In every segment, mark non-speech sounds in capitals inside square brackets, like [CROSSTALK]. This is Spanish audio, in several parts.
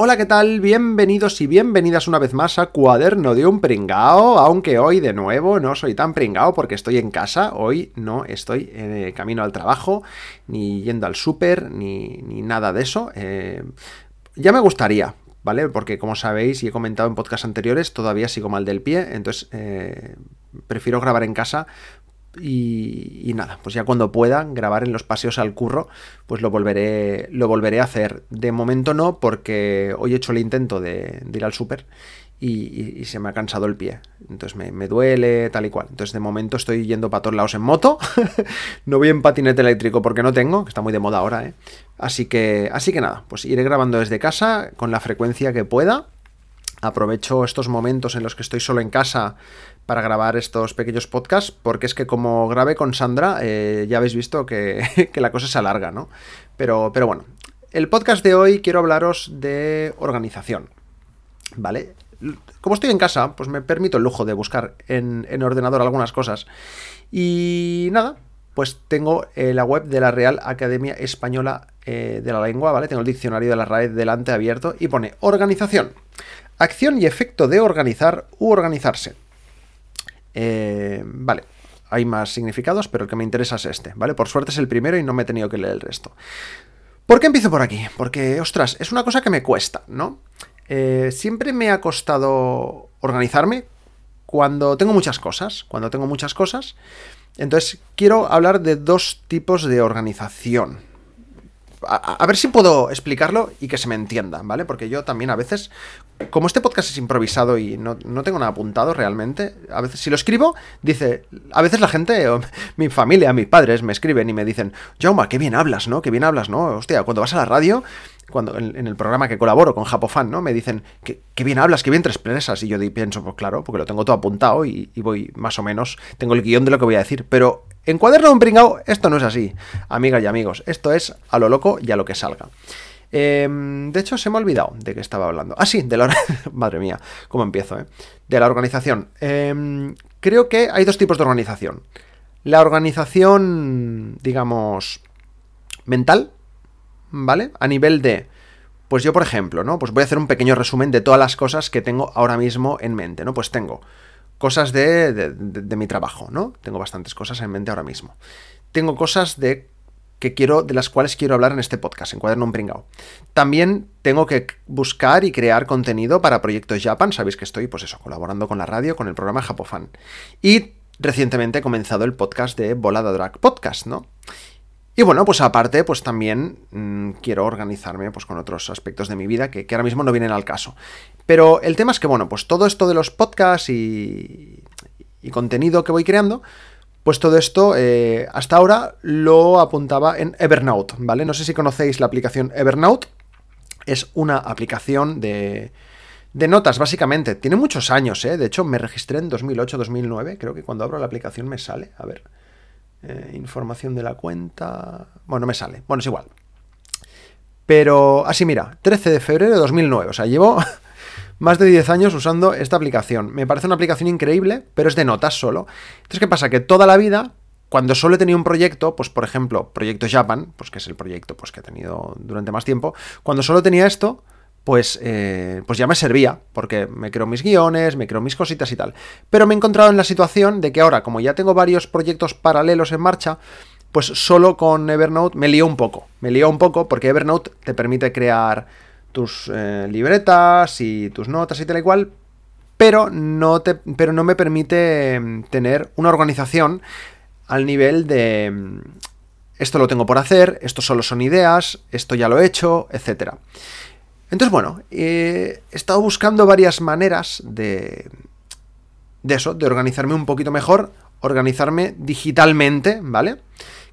Hola, ¿qué tal? Bienvenidos y bienvenidas una vez más a Cuaderno de un Pringao, aunque hoy de nuevo no soy tan pringao porque estoy en casa, hoy no estoy en el camino al trabajo, ni yendo al súper, ni, nada de eso. Eh, ya me gustaría, ¿vale? Porque como sabéis y he comentado en podcasts anteriores, todavía sigo mal del pie, entonces eh, prefiero grabar en casa y, nada, pues ya cuando pueda grabar en los paseos al curro, pues lo volveré, lo volveré a hacer. De momento no, porque hoy he hecho el intento de, ir al súper y, se me ha cansado el pie. Entonces me, duele, tal y cual. Entonces de momento estoy yendo para todos lados en moto. [LAUGHS] no voy en patinete eléctrico porque no tengo, que está muy de moda ahora, ¿eh? Así que, así que nada, pues iré grabando desde casa con la frecuencia que pueda. Aprovecho estos momentos en los que estoy solo en casa para grabar estos pequeños podcasts, porque es que como grabé con Sandra, eh, ya habéis visto [LAUGHS] que, la cosa se alarga, ¿no? Pero, pero bueno, el podcast de hoy quiero hablaros de organización, ¿vale? Como estoy en casa, pues me permito el lujo de buscar en, ordenador algunas cosas. Y nada, pues tengo eh, la web de la Real Academia Española eh, de la Lengua, ¿vale? Tengo el diccionario de la RAE delante abierto y pone organización. Acción y efecto de organizar u organizarse. Eh, vale, hay más significados, pero el que me interesa es este, ¿vale? Por suerte es el primero y no me he tenido que leer el resto. ¿Por qué empiezo por aquí? Porque, ostras, es una cosa que me cuesta, ¿no? Eh, siempre me ha costado organizarme cuando tengo muchas cosas, cuando tengo muchas cosas. Entonces, quiero hablar de dos tipos de organización, a, ver si puedo explicarlo y que se me entienda, ¿vale? Porque yo también a veces, como este podcast es improvisado y no, tengo nada apuntado realmente, a veces si lo escribo, dice, a veces la gente, [LAUGHS] mi familia, mis padres me escriben y me dicen, Jauma, qué bien hablas, ¿no? Qué bien hablas, ¿no? Hostia, cuando vas a la radio cuando en, el programa que colaboro con Japofan, ¿no? Me dicen, que bien hablas, qué bien te expresas. Y yo pienso, pues claro, porque lo tengo todo apuntado y, voy más o menos, tengo el guion de lo que voy a decir. Pero en cuaderno un pringao, esto no es así, amigas y amigos. Esto es a lo loco y a lo que salga. Em, de hecho, se me ha olvidado de qué estaba hablando. Ah, sí, de la... [LAUGHS] Madre mía, cómo empiezo, ¿eh? De la organización. Em, creo que hay dos tipos de organización. La organización, digamos, mental, ¿vale? A nivel de, pues yo por ejemplo, ¿no? Pues voy a hacer un pequeño resumen de todas las cosas que tengo ahora mismo en mente, ¿no? Pues tengo cosas de, de, mi trabajo, ¿no? Tengo bastantes cosas en mente ahora mismo. Tengo cosas de que quiero, de las cuales quiero hablar en este podcast, en Cuaderno un Pringao. También tengo que buscar y crear contenido para Proyectos Japan. Sabéis que estoy, pues eso, colaborando con la radio, con el programa Japofan. Y recientemente he comenzado el podcast de Volada Drag Podcast, ¿no? Y bueno, pues aparte, pues también mm, quiero organizarme pues, con otros aspectos de mi vida que, ahora mismo no vienen al caso. Pero el tema es que, bueno, pues todo esto de los podcasts y, contenido que voy creando, pues todo esto eh, hasta ahora lo apuntaba en Evernote, ¿vale? No sé si conocéis la aplicación Evernote. Es una aplicación de, de notas, básicamente. Tiene muchos años, ¿eh? De hecho, me registré en 2008-2009. Creo que cuando abro la aplicación me sale. A ver. Eh, información de la cuenta. Bueno, me sale. Bueno, es igual. Pero así, mira, 13 de febrero de 2009. O sea, llevo [LAUGHS] más de 10 años usando esta aplicación. Me parece una aplicación increíble, pero es de notas solo. Entonces, ¿qué pasa? Que toda la vida, cuando solo he tenido un proyecto, pues por ejemplo, Proyecto Japan, pues que es el proyecto pues, que he tenido durante más tiempo, cuando solo tenía esto, pues, eh, pues ya me servía, porque me creo mis guiones, me creo mis cositas y tal. Pero me he encontrado en la situación de que ahora, como ya tengo varios proyectos paralelos en marcha, pues solo con Evernote me lío un poco. Me lío un poco porque Evernote te permite crear tus eh, libretas y tus notas y tal y cual, pero no, te, pero no me permite mm, tener una organización al nivel de mm, esto lo tengo por hacer, esto solo son ideas, esto ya lo he hecho, etcétera. Entonces, bueno, he estado buscando varias maneras de, de eso, de organizarme un poquito mejor, organizarme digitalmente, ¿vale?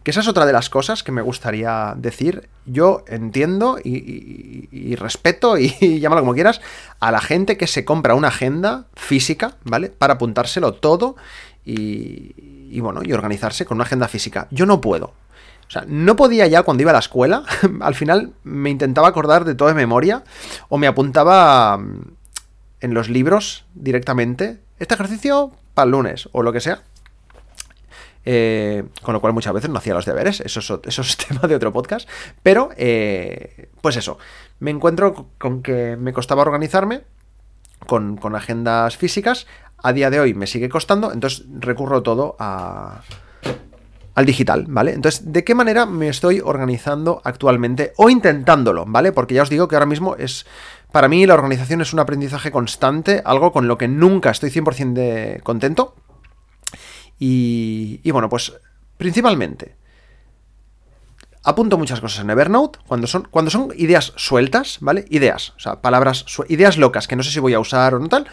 Que esa es otra de las cosas que me gustaría decir. Yo entiendo y, respeto, [LAUGHS] y, llámalo como quieras, a la gente que se compra una agenda física, ¿vale? Para apuntárselo todo y, y, bueno, y organizarse con una agenda física. Yo no puedo. O sea, no podía ya cuando iba a la escuela. [LAUGHS] Al final me intentaba acordar de todo de memoria o me apuntaba mm, en los libros directamente. Este ejercicio para el lunes o lo que sea. Eh, con lo cual muchas veces no hacía los deberes, eso es, [LAUGHS] tema de otro podcast, pero eh, pues eso, me encuentro con que me costaba organizarme con, con, agendas físicas, a día de hoy me sigue costando, entonces recurro todo a, al digital, ¿vale? Entonces, ¿de qué manera me estoy organizando actualmente o intentándolo, ¿vale? Porque ya os digo que ahora mismo es... Para mí la organización es un aprendizaje constante, algo con lo que nunca estoy 100% de contento, y, bueno, pues principalmente apunto muchas cosas en Evernote cuando son, cuando son ideas sueltas, ¿vale? Ideas, o sea, palabras, ideas locas que no sé si voy a usar o no tal,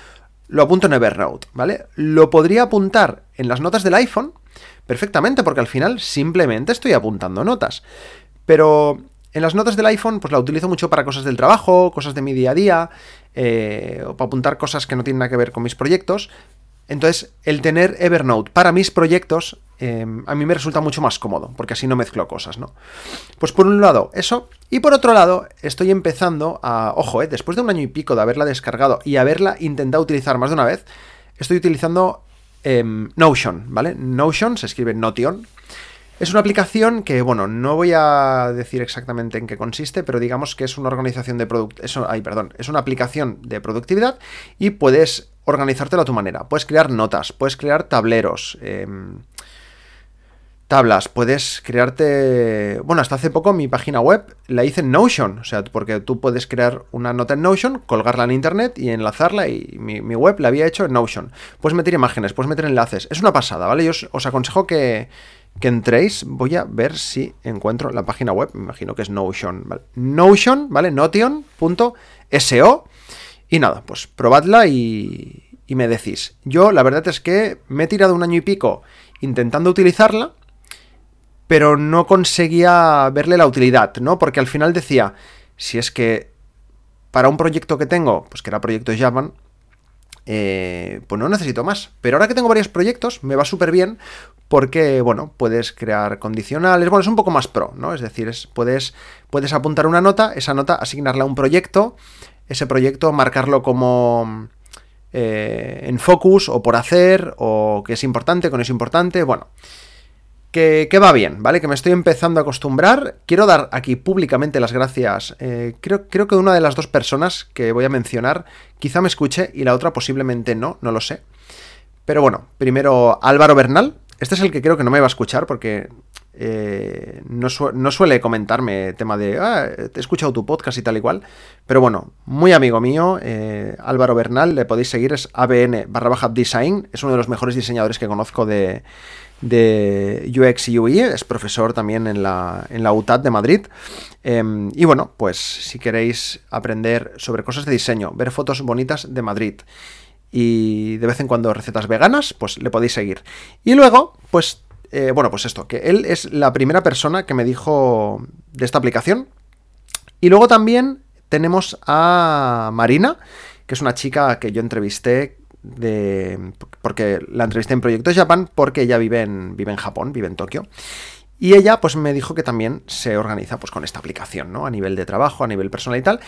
lo apunto en Evernote, ¿vale? Lo podría apuntar en las notas del iPhone perfectamente porque al final simplemente estoy apuntando notas. Pero en las notas del iPhone pues la utilizo mucho para cosas del trabajo, cosas de mi día a día, eh, o para apuntar cosas que no tienen nada que ver con mis proyectos, entonces, el tener Evernote para mis proyectos em, a mí me resulta mucho más cómodo, porque así no mezclo cosas, ¿no? Pues por un lado, eso. Y por otro lado, estoy empezando a. Ojo, eh, después de un año y pico de haberla descargado y haberla intentado utilizar más de una vez, estoy utilizando em, Notion, ¿vale? Notion se escribe Notion. Es una aplicación que, bueno, no voy a decir exactamente en qué consiste, pero digamos que es una organización de. Ay, perdón. Es una aplicación de productividad y puedes organizártelo a tu manera. Puedes crear notas, puedes crear tableros, em, tablas, puedes crearte... Bueno, hasta hace poco mi página web la hice en Notion, o sea, porque tú puedes crear una nota en Notion, colgarla en Internet y enlazarla y mi, web la había hecho en Notion. Puedes meter imágenes, puedes meter enlaces. Es una pasada, ¿vale? Yo os, aconsejo que, que entréis. Voy a ver si encuentro la página web. Me imagino que es Notion. ¿vale? Notion, ¿vale? Notion.so. Y nada, pues probadla y, y me decís. Yo la verdad es que me he tirado un año y pico intentando utilizarla, pero no conseguía verle la utilidad, ¿no? Porque al final decía, si es que para un proyecto que tengo, pues que era proyecto Java, eh, pues no necesito más. Pero ahora que tengo varios proyectos, me va súper bien porque, bueno, puedes crear condicionales, bueno, es un poco más pro, ¿no? Es decir, es, puedes, puedes apuntar una nota, esa nota asignarla a un proyecto, ese proyecto, marcarlo como eh, en focus o por hacer, o que es importante, que es importante, bueno. Que, va bien, ¿vale? Que me estoy empezando a acostumbrar. Quiero dar aquí públicamente las gracias. Eh, creo, creo que una de las dos personas que voy a mencionar quizá me escuche y la otra posiblemente no, no lo sé. Pero bueno, primero Álvaro Bernal. Este es el que creo que no me va a escuchar porque eh, no, suele comentarme tema de, ah, he escuchado tu podcast y tal y cual, pero bueno, muy amigo mío, eh, Álvaro Bernal, le podéis seguir, es ABN barra baja design, es uno de los mejores diseñadores que conozco de, de UX y UI, es profesor también en la, en la UTAD de Madrid. Em, y bueno, pues si queréis aprender sobre cosas de diseño, ver fotos bonitas de Madrid y de vez en cuando recetas veganas, pues le podéis seguir. Y luego, pues eh, bueno, pues esto, que él es la primera persona que me dijo de esta aplicación. Y luego también tenemos a Marina, que es una chica que yo entrevisté de porque la entrevisté en Proyecto Japan porque ella vive en vive en Japón, vive en Tokio. Y ella pues me dijo que también se organiza pues con esta aplicación, ¿no? A nivel de trabajo, a nivel personal y tal.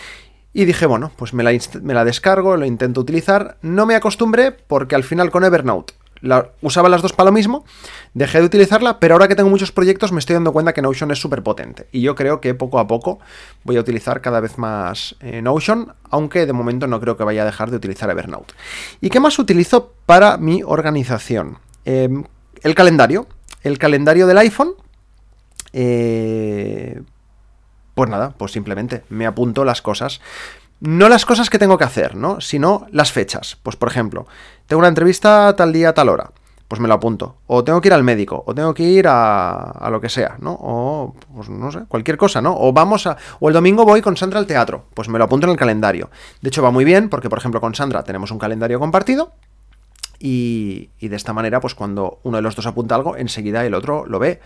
Y dije, bueno, pues me la, me la descargo, lo intento utilizar. No me acostumbré porque al final con Evernote usaba las dos para lo mismo, dejé de utilizarla, pero ahora que tengo muchos proyectos me estoy dando cuenta que Notion es súper potente. Y yo creo que poco a poco voy a utilizar cada vez más eh, Notion, aunque de momento no creo que vaya a dejar de utilizar Evernote. ¿Y qué más utilizo para mi organización? Em, el calendario. El calendario del iPhone. Eh, pues nada, pues simplemente me apunto las cosas no las cosas que tengo que hacer, ¿no? Sino las fechas. Pues por ejemplo, tengo una entrevista tal día, tal hora. Pues me lo apunto. O tengo que ir al médico, o tengo que ir a, a lo que sea, ¿no? O, pues no sé, cualquier cosa, ¿no? O vamos a. O el domingo voy con Sandra al teatro. Pues me lo apunto en el calendario. De hecho, va muy bien, porque, por ejemplo, con Sandra tenemos un calendario compartido. Y, y, de esta manera, pues cuando uno de los dos apunta algo, enseguida el otro lo ve.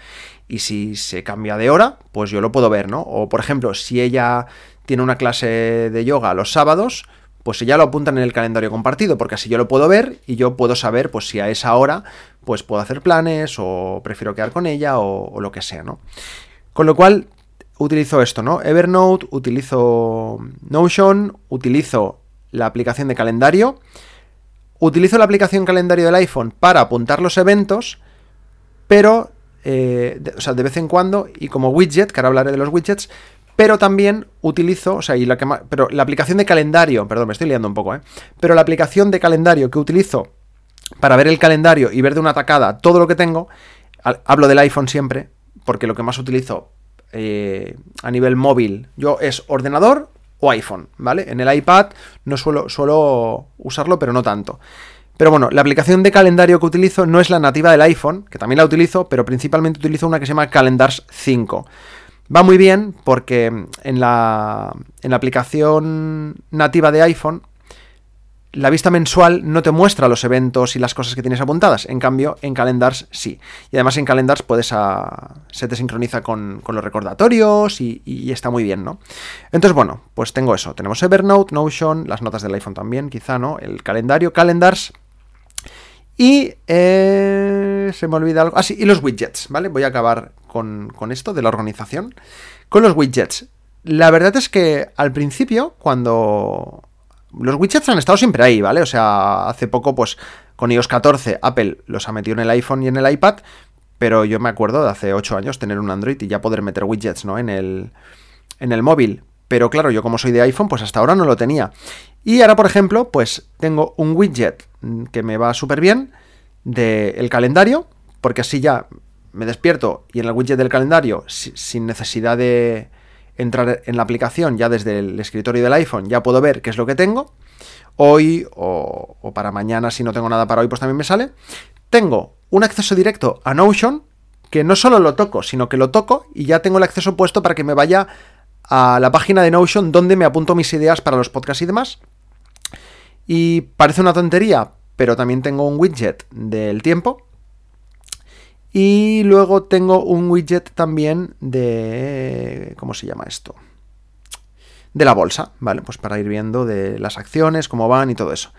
Y si se cambia de hora, pues yo lo puedo ver, ¿no? O por ejemplo, si ella tiene una clase de yoga los sábados, pues ya lo apuntan en el calendario compartido, porque así yo lo puedo ver y yo puedo saber, pues si a esa hora, pues puedo hacer planes o prefiero quedar con ella o, lo que sea, ¿no? Con lo cual utilizo esto, ¿no? Evernote, utilizo Notion, utilizo la aplicación de calendario, utilizo la aplicación calendario del iPhone para apuntar los eventos, pero, eh, de, o sea, de vez en cuando, y como widget, que ahora hablaré de los widgets, pero también utilizo, o sea, y la que más, pero la aplicación de calendario, perdón, me estoy liando un poco, ¿eh? Pero la aplicación de calendario que utilizo para ver el calendario y ver de una tacada todo lo que tengo, hablo del iPhone siempre, porque lo que más utilizo eh, a nivel móvil, yo es ordenador o iPhone, ¿vale? En el iPad no suelo, suelo usarlo, pero no tanto. Pero bueno, la aplicación de calendario que utilizo no es la nativa del iPhone, que también la utilizo, pero principalmente utilizo una que se llama Calendars 5. Va muy bien porque en la, en la aplicación nativa de iPhone la vista mensual no te muestra los eventos y las cosas que tienes apuntadas. En cambio, en Calendars sí. Y además en Calendars puedes a, se te sincroniza con, los recordatorios y, y, está muy bien, ¿no? Entonces, bueno, pues tengo eso. Tenemos Evernote, Notion, las notas del iPhone también, quizá, ¿no? El calendario, Calendars. Y eh, se me olvida algo. Ah, sí, y los widgets, ¿vale? Voy a acabar con, esto de la organización. Con los widgets. La verdad es que al principio, cuando los widgets han estado siempre ahí, ¿vale? O sea, hace poco, pues, con iOS 14, Apple los ha metido en el iPhone y en el iPad, pero yo me acuerdo de hace 8 años tener un Android y ya poder meter widgets, ¿no? En el, en el móvil. Pero claro, yo como soy de iPhone, pues hasta ahora no lo tenía. Y ahora, por ejemplo, pues tengo un widget que me va súper bien del calendario, porque así ya me despierto y en el widget del calendario, sin necesidad de, entrar en la aplicación ya desde el escritorio del iPhone, ya puedo ver qué es lo que tengo. Hoy o, o, para mañana, si no tengo nada para hoy, pues también me sale. Tengo un acceso directo a Notion, que no solo lo toco, sino que lo toco y ya tengo el acceso puesto para que me vaya a la página de Notion donde me apunto mis ideas para los podcasts y demás. Y parece una tontería, pero también tengo un widget del tiempo y luego tengo un widget también de... ¿Cómo se llama esto? De la bolsa, ¿vale? Pues para ir viendo de las acciones, cómo van y todo eso.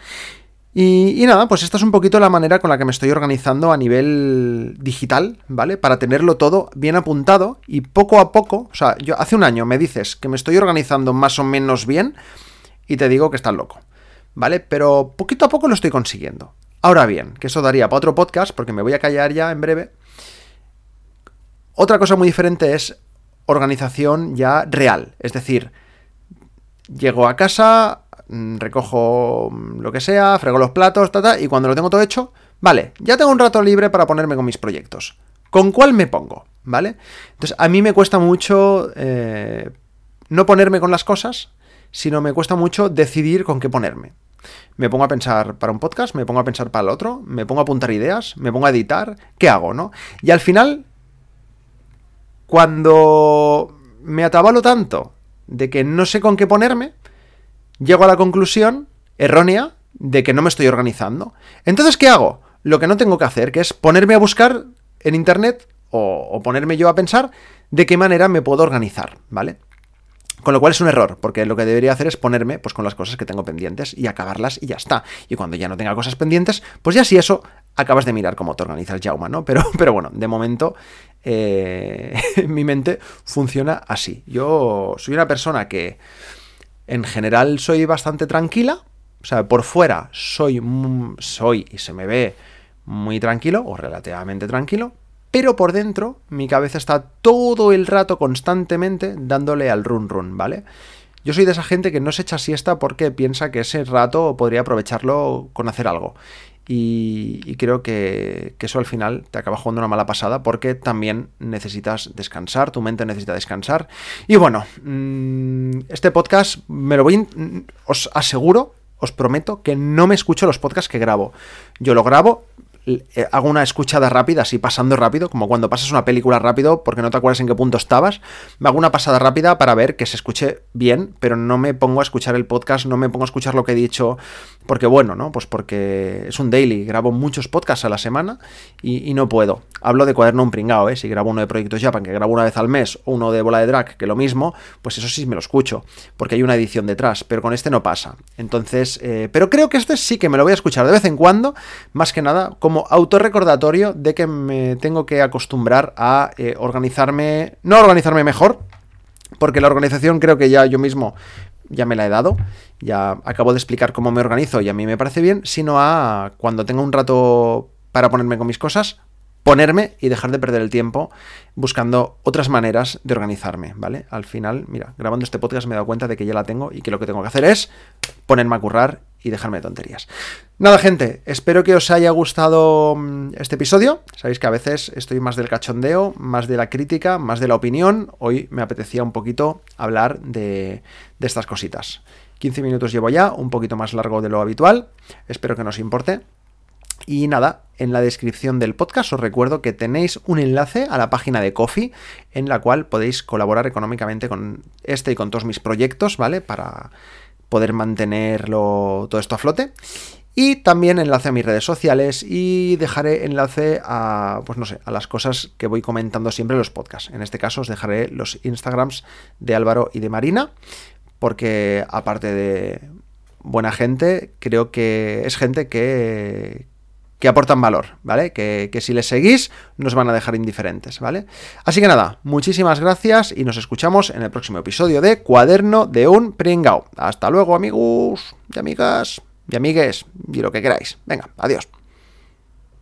Y, nada, pues esta es un poquito la manera con la que me estoy organizando a nivel digital, ¿vale? Para tenerlo todo bien apuntado y poco a poco, o sea, yo hace un año me dices que me estoy organizando más o menos bien y te digo que estás loco, ¿vale? Pero poquito a poco lo estoy consiguiendo. Ahora bien, que eso daría para otro podcast, porque me voy a callar ya en breve, otra cosa muy diferente es organización ya real, es decir, llego a casa, mm, recojo lo que sea, frego los platos, y cuando lo tengo todo hecho, vale, ya tengo un rato libre para ponerme con mis proyectos. ¿Con cuál me pongo? ¿Vale? Entonces, a mí me cuesta mucho eh, no ponerme con las cosas, sino me cuesta mucho decidir con qué ponerme. Me pongo a pensar para un podcast, me pongo a pensar para el otro, me pongo a apuntar ideas, me pongo a editar, ¿qué hago, no? Y al final cuando me atabalo tanto de que no sé con qué ponerme, llego a la conclusión errónea de que no me estoy organizando. Entonces, ¿qué hago? Lo que no tengo que hacer, que es ponerme a buscar en Internet o, o ponerme yo a pensar de qué manera me puedo organizar, ¿vale? Con lo cual es un error, porque lo que debería hacer es ponerme pues, con las cosas que tengo pendientes y acabarlas y ya está. Y cuando ya no tenga cosas pendientes, pues ya si eso acabas de mirar cómo te organizas Jauma, ¿no? [LAUGHS] Pero, pero bueno, de momento eh, [LAUGHS] mi mente funciona así. Yo soy una persona que en general soy bastante tranquila, o sea, por fuera soy, soy y se me ve muy tranquilo o relativamente tranquilo, pero por dentro mi cabeza está todo el rato constantemente dándole al run run, ¿vale? Yo soy de esa gente que no se echa siesta porque piensa que ese rato podría aprovecharlo con hacer algo. Y, creo que, eso al final te acaba jugando una mala pasada porque también necesitas descansar, tu mente necesita descansar. Y bueno, mm, este podcast me lo voy, os aseguro, os prometo que no me escucho los podcasts que grabo. Yo lo grabo, hago una escuchada rápida, así pasando rápido, como cuando pasas una película rápido porque no te acuerdas en qué punto estabas. Me hago una pasada rápida para ver que se escuche bien, pero no me pongo a escuchar el podcast, no me pongo a escuchar lo que he dicho, porque bueno, ¿no? Pues porque es un daily, grabo muchos podcasts a la semana y, no puedo. Hablo de cuaderno un pringao, ¿eh? Si grabo uno de Proyectos Japan, que grabo una vez al mes, o uno de Bola de Drag, que lo mismo, pues eso sí me lo escucho, porque hay una edición detrás, pero con este no pasa. Entonces, eh, pero creo que este sí que me lo voy a escuchar de vez en cuando, más que nada, como como autorrecordatorio de que me tengo que acostumbrar a eh, organizarme, no organizarme mejor, porque la organización creo que ya yo mismo ya me la he dado, ya acabo de explicar cómo me organizo y a mí me parece bien, sino a cuando tenga un rato para ponerme con mis cosas, ponerme y dejar de perder el tiempo buscando otras maneras de organizarme, ¿vale? Al final, mira, grabando este podcast me he dado cuenta de que ya la tengo y que lo que tengo que hacer es ponerme a currar y dejarme de tonterías. Nada, gente, espero que os haya gustado mm, este episodio. Sabéis que a veces estoy más del cachondeo, más de la crítica, más de la opinión. Hoy me apetecía un poquito hablar de, de estas cositas. 15 minutos llevo ya, un poquito más largo de lo habitual. Espero que no os importe. Y nada, en la descripción del podcast os recuerdo que tenéis un enlace a la página de Coffee en la cual podéis colaborar económicamente con este y con todos mis proyectos, ¿vale? Para poder mantenerlo todo esto a flote. Y también enlace a mis redes sociales y dejaré enlace a, pues no sé, a las cosas que voy comentando siempre en los podcasts. En este caso os dejaré los Instagrams de Álvaro y de Marina, porque aparte de buena gente, creo que es gente que, que aportan valor, ¿vale? Que, que, si les seguís nos van a dejar indiferentes, ¿vale? Así que nada, muchísimas gracias y nos escuchamos en el próximo episodio de Cuaderno de un Pringao. Hasta luego, amigos y amigas y amigues y lo que queráis. Venga, adiós.